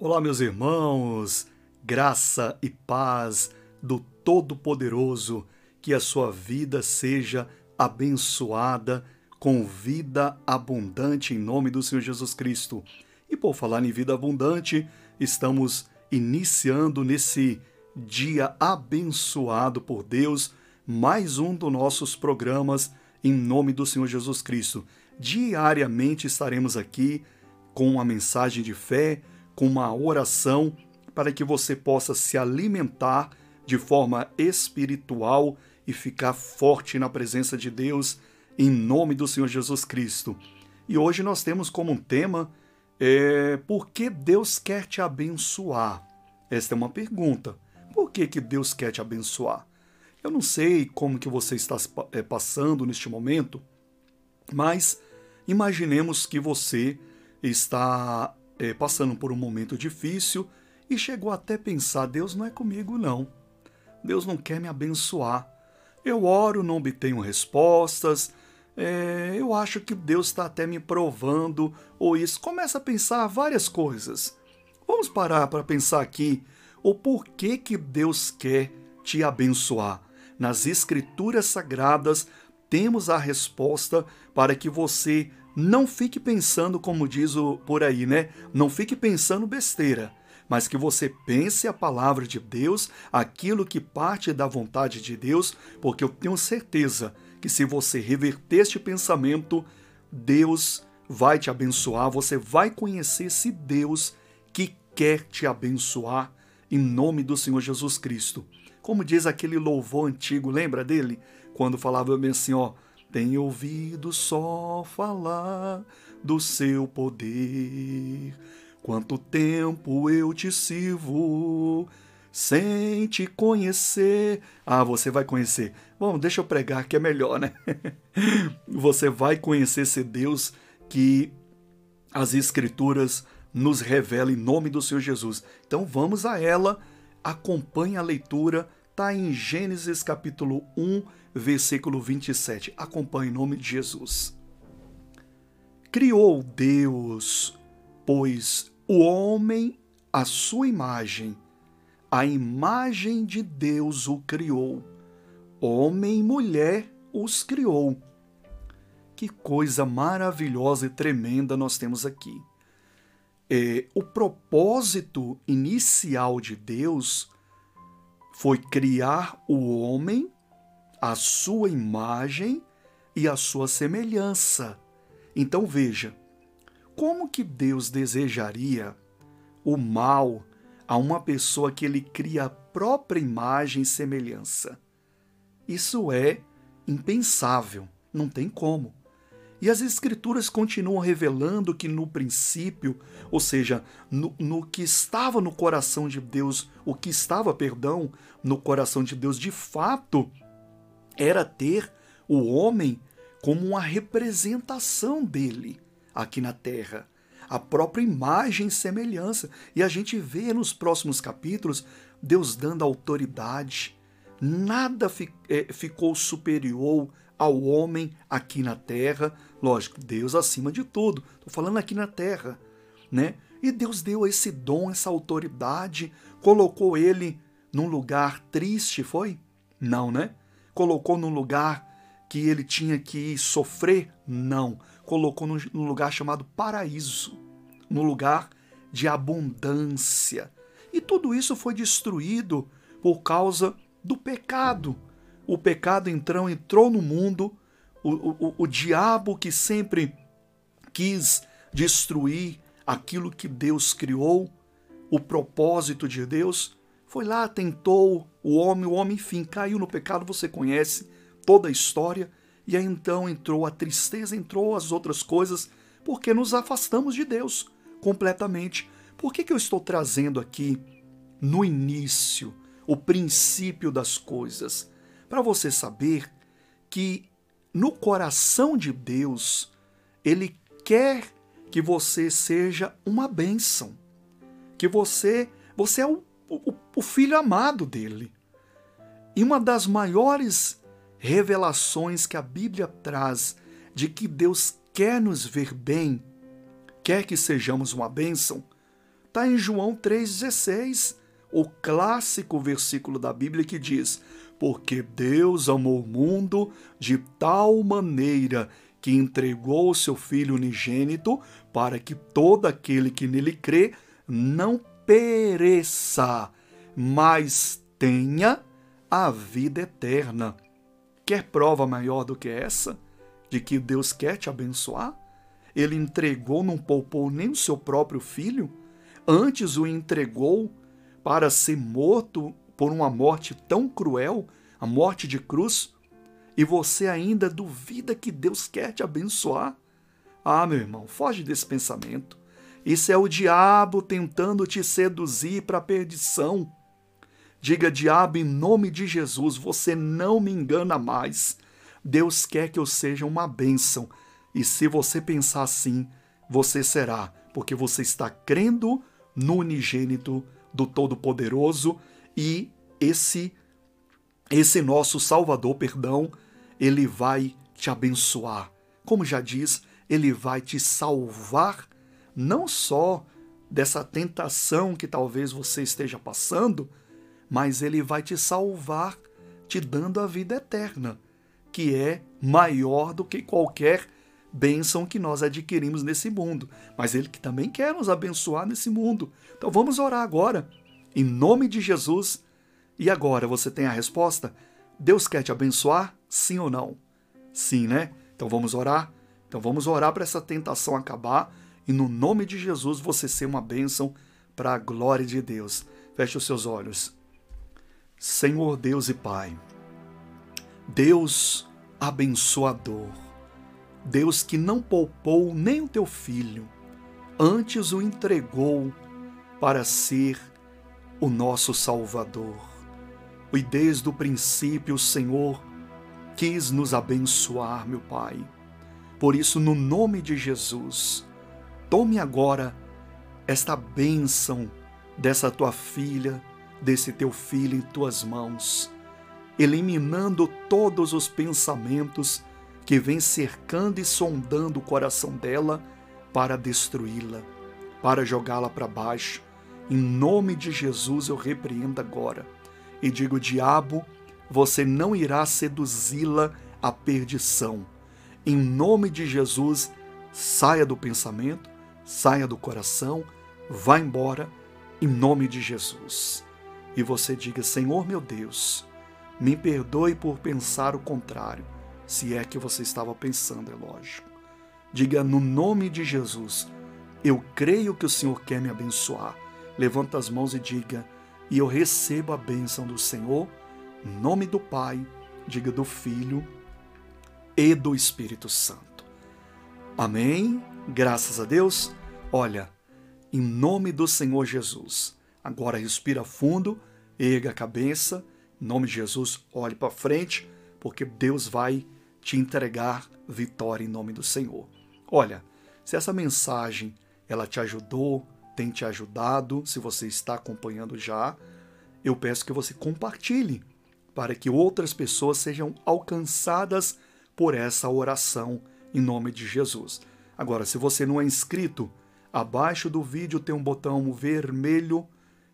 Olá, meus irmãos, graça e paz do Todo-Poderoso, que a sua vida seja abençoada com vida abundante em nome do Senhor Jesus Cristo. E por falar em vida abundante, estamos iniciando nesse dia abençoado por Deus mais um dos nossos programas em nome do Senhor Jesus Cristo. Diariamente estaremos aqui com uma mensagem de fé, com uma oração, para que você possa se alimentar de forma espiritual e ficar forte na presença de Deus, em nome do Senhor Jesus Cristo. E hoje nós temos como tema é, por que Deus quer te abençoar? Esta é uma pergunta. Por que, que Deus quer te abençoar? Eu não sei como que você está é, passando neste momento, mas imaginemos que você está é, passando por um momento difícil e chegou até pensar: Deus não é comigo, não. Deus não quer me abençoar. Eu oro, não obtenho respostas. É, eu acho que Deus está até me provando, ou isso. Começa a pensar várias coisas. Vamos parar para pensar aqui o porquê que Deus quer te abençoar. Nas Escrituras Sagradas temos a resposta para que você não fique pensando, como diz o por aí, né? Não fique pensando besteira, mas que você pense a palavra de Deus, aquilo que parte da vontade de Deus, porque eu tenho certeza que se você reverter este pensamento, Deus vai te abençoar, você vai conhecer esse Deus que quer te abençoar em nome do Senhor Jesus Cristo. Como diz aquele louvor antigo, lembra dele? Quando falava bem assim, ó, tenho ouvido só falar do seu poder. Quanto tempo eu te sirvo sem te conhecer. Ah, você vai conhecer. Bom, deixa eu pregar que é melhor, né? você vai conhecer esse Deus que as Escrituras nos revela em nome do Senhor Jesus. Então vamos a ela, acompanhe a leitura, está em Gênesis capítulo 1, versículo 27. Acompanhe em nome de Jesus. Criou Deus, pois o homem a sua imagem, a imagem de Deus o criou. Homem e mulher os criou. Que coisa maravilhosa e tremenda nós temos aqui é, o propósito inicial de Deus foi criar o homem à sua imagem e à sua semelhança. Então veja, como que Deus desejaria o mal a uma pessoa que ele cria a própria imagem e semelhança? Isso é impensável, não tem como. E as Escrituras continuam revelando que no princípio, ou seja, no, no, que estava no coração de Deus, o que estava, perdão, no coração de Deus de fato, era ter o homem como uma representação dele aqui na terra, a própria imagem e semelhança. E a gente vê nos próximos capítulos Deus dando autoridade. Nada fi, é, ficou superior ao homem aqui na terra. Lógico, Deus acima de tudo. Estou falando aqui na terra, né? E Deus deu esse dom, essa autoridade, colocou ele num lugar triste, foi? Não, né? Colocou num lugar que ele tinha que sofrer? Não. Colocou num lugar chamado paraíso, num lugar de abundância. E tudo isso foi destruído por causa do pecado o pecado então entrou no mundo, o, o, o diabo que sempre quis destruir aquilo que Deus criou, o propósito de Deus, foi lá, tentou o homem, o homem, enfim, caiu no pecado, você conhece toda a história, e aí então entrou a tristeza, entrou as outras coisas, porque nos afastamos de Deus completamente. Por que, que eu estou trazendo aqui, no início, o princípio das coisas? para você saber que no coração de Deus, Ele quer que você seja uma bênção, que você, você é o, o, o filho amado dele. E uma das maiores revelações que a Bíblia traz de que Deus quer nos ver bem, quer que sejamos uma bênção, Está em João 3,16, o clássico versículo da Bíblia que diz: Porque Deus amou o mundo de tal maneira que entregou o seu Filho unigênito para que todo aquele que nele crê não pereça, mas tenha a vida eterna. Quer prova maior do que essa? De que Deus quer te abençoar? Ele entregou, não poupou nem o seu próprio filho, antes o entregou para ser morto por uma morte tão cruel, a morte de cruz, e você ainda duvida que Deus quer te abençoar? Ah, meu irmão, foge desse pensamento. Isso é o diabo tentando te seduzir para a perdição. Diga, diabo, em nome de Jesus, você não me engana mais. Deus quer que eu seja uma bênção. E se você pensar assim, você será, porque você está crendo no unigênito do Todo-Poderoso e esse esse nosso Salvador, perdão, ele vai te abençoar. Como já diz, ele vai te salvar não só dessa tentação que talvez você esteja passando, mas ele vai te salvar te dando a vida eterna, que é maior do que qualquer bênção que nós adquirimos nesse mundo. Mas ele que também quer nos abençoar nesse mundo. Então vamos orar agora, em nome de Jesus. E agora você tem a resposta? Deus quer te abençoar? Sim ou não? Sim, né? Então vamos orar. Então vamos orar para essa tentação acabar e no nome de Jesus você ser uma bênção para a glória de Deus. Feche os seus olhos. Senhor Deus e Pai, Deus abençoador, Deus que não poupou nem o teu filho, antes o entregou para ser o nosso Salvador. E desde o princípio o Senhor quis nos abençoar, meu Pai. Por isso, no nome de Jesus, tome agora esta bênção dessa tua filha, desse teu filho em tuas mãos, eliminando todos os pensamentos que vêm cercando e sondando o coração dela para destruí-la, para jogá-la para baixo. Em nome de Jesus eu repreendo agora e digo: diabo, você não irá seduzi-la à perdição. Em nome de Jesus, saia do pensamento, saia do coração, vá embora, em nome de Jesus e você diga: Senhor meu Deus, me perdoe por pensar o contrário, se é que você estava pensando, é lógico. Diga no nome de Jesus: Eu creio que o Senhor quer me abençoar. Levanta as mãos e diga: E eu recebo a bênção do Senhor, nome do Pai, diga do Filho e do Espírito Santo. Amém? Graças a Deus. Olha, em nome do Senhor Jesus. Agora respira fundo erga a cabeça, em nome de Jesus, olhe para frente, porque Deus vai te entregar vitória em nome do Senhor. Olha, se essa mensagem ela te ajudou, tem te ajudado, se você está acompanhando já, eu peço que você compartilhe para que outras pessoas sejam alcançadas por essa oração em nome de Jesus. Agora, se você não é inscrito, abaixo do vídeo tem um botão vermelho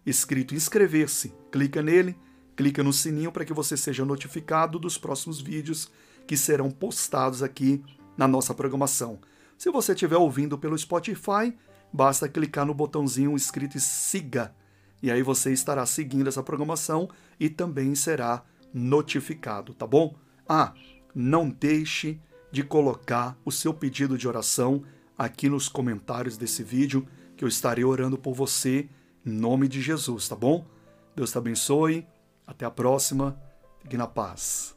escrito inscrever-se. Clica nele, clica no sininho para que você seja notificado dos próximos vídeos que serão postados aqui na nossa programação. Se você estiver ouvindo pelo Spotify, basta clicar no botãozinho escrito siga. E aí você estará seguindo essa programação e também será notificado, tá bom? Ah, não deixe de colocar o seu pedido de oração aqui nos comentários desse vídeo, que eu estarei orando por você em nome de Jesus, tá bom? Deus te abençoe. Até a próxima. Fique na paz.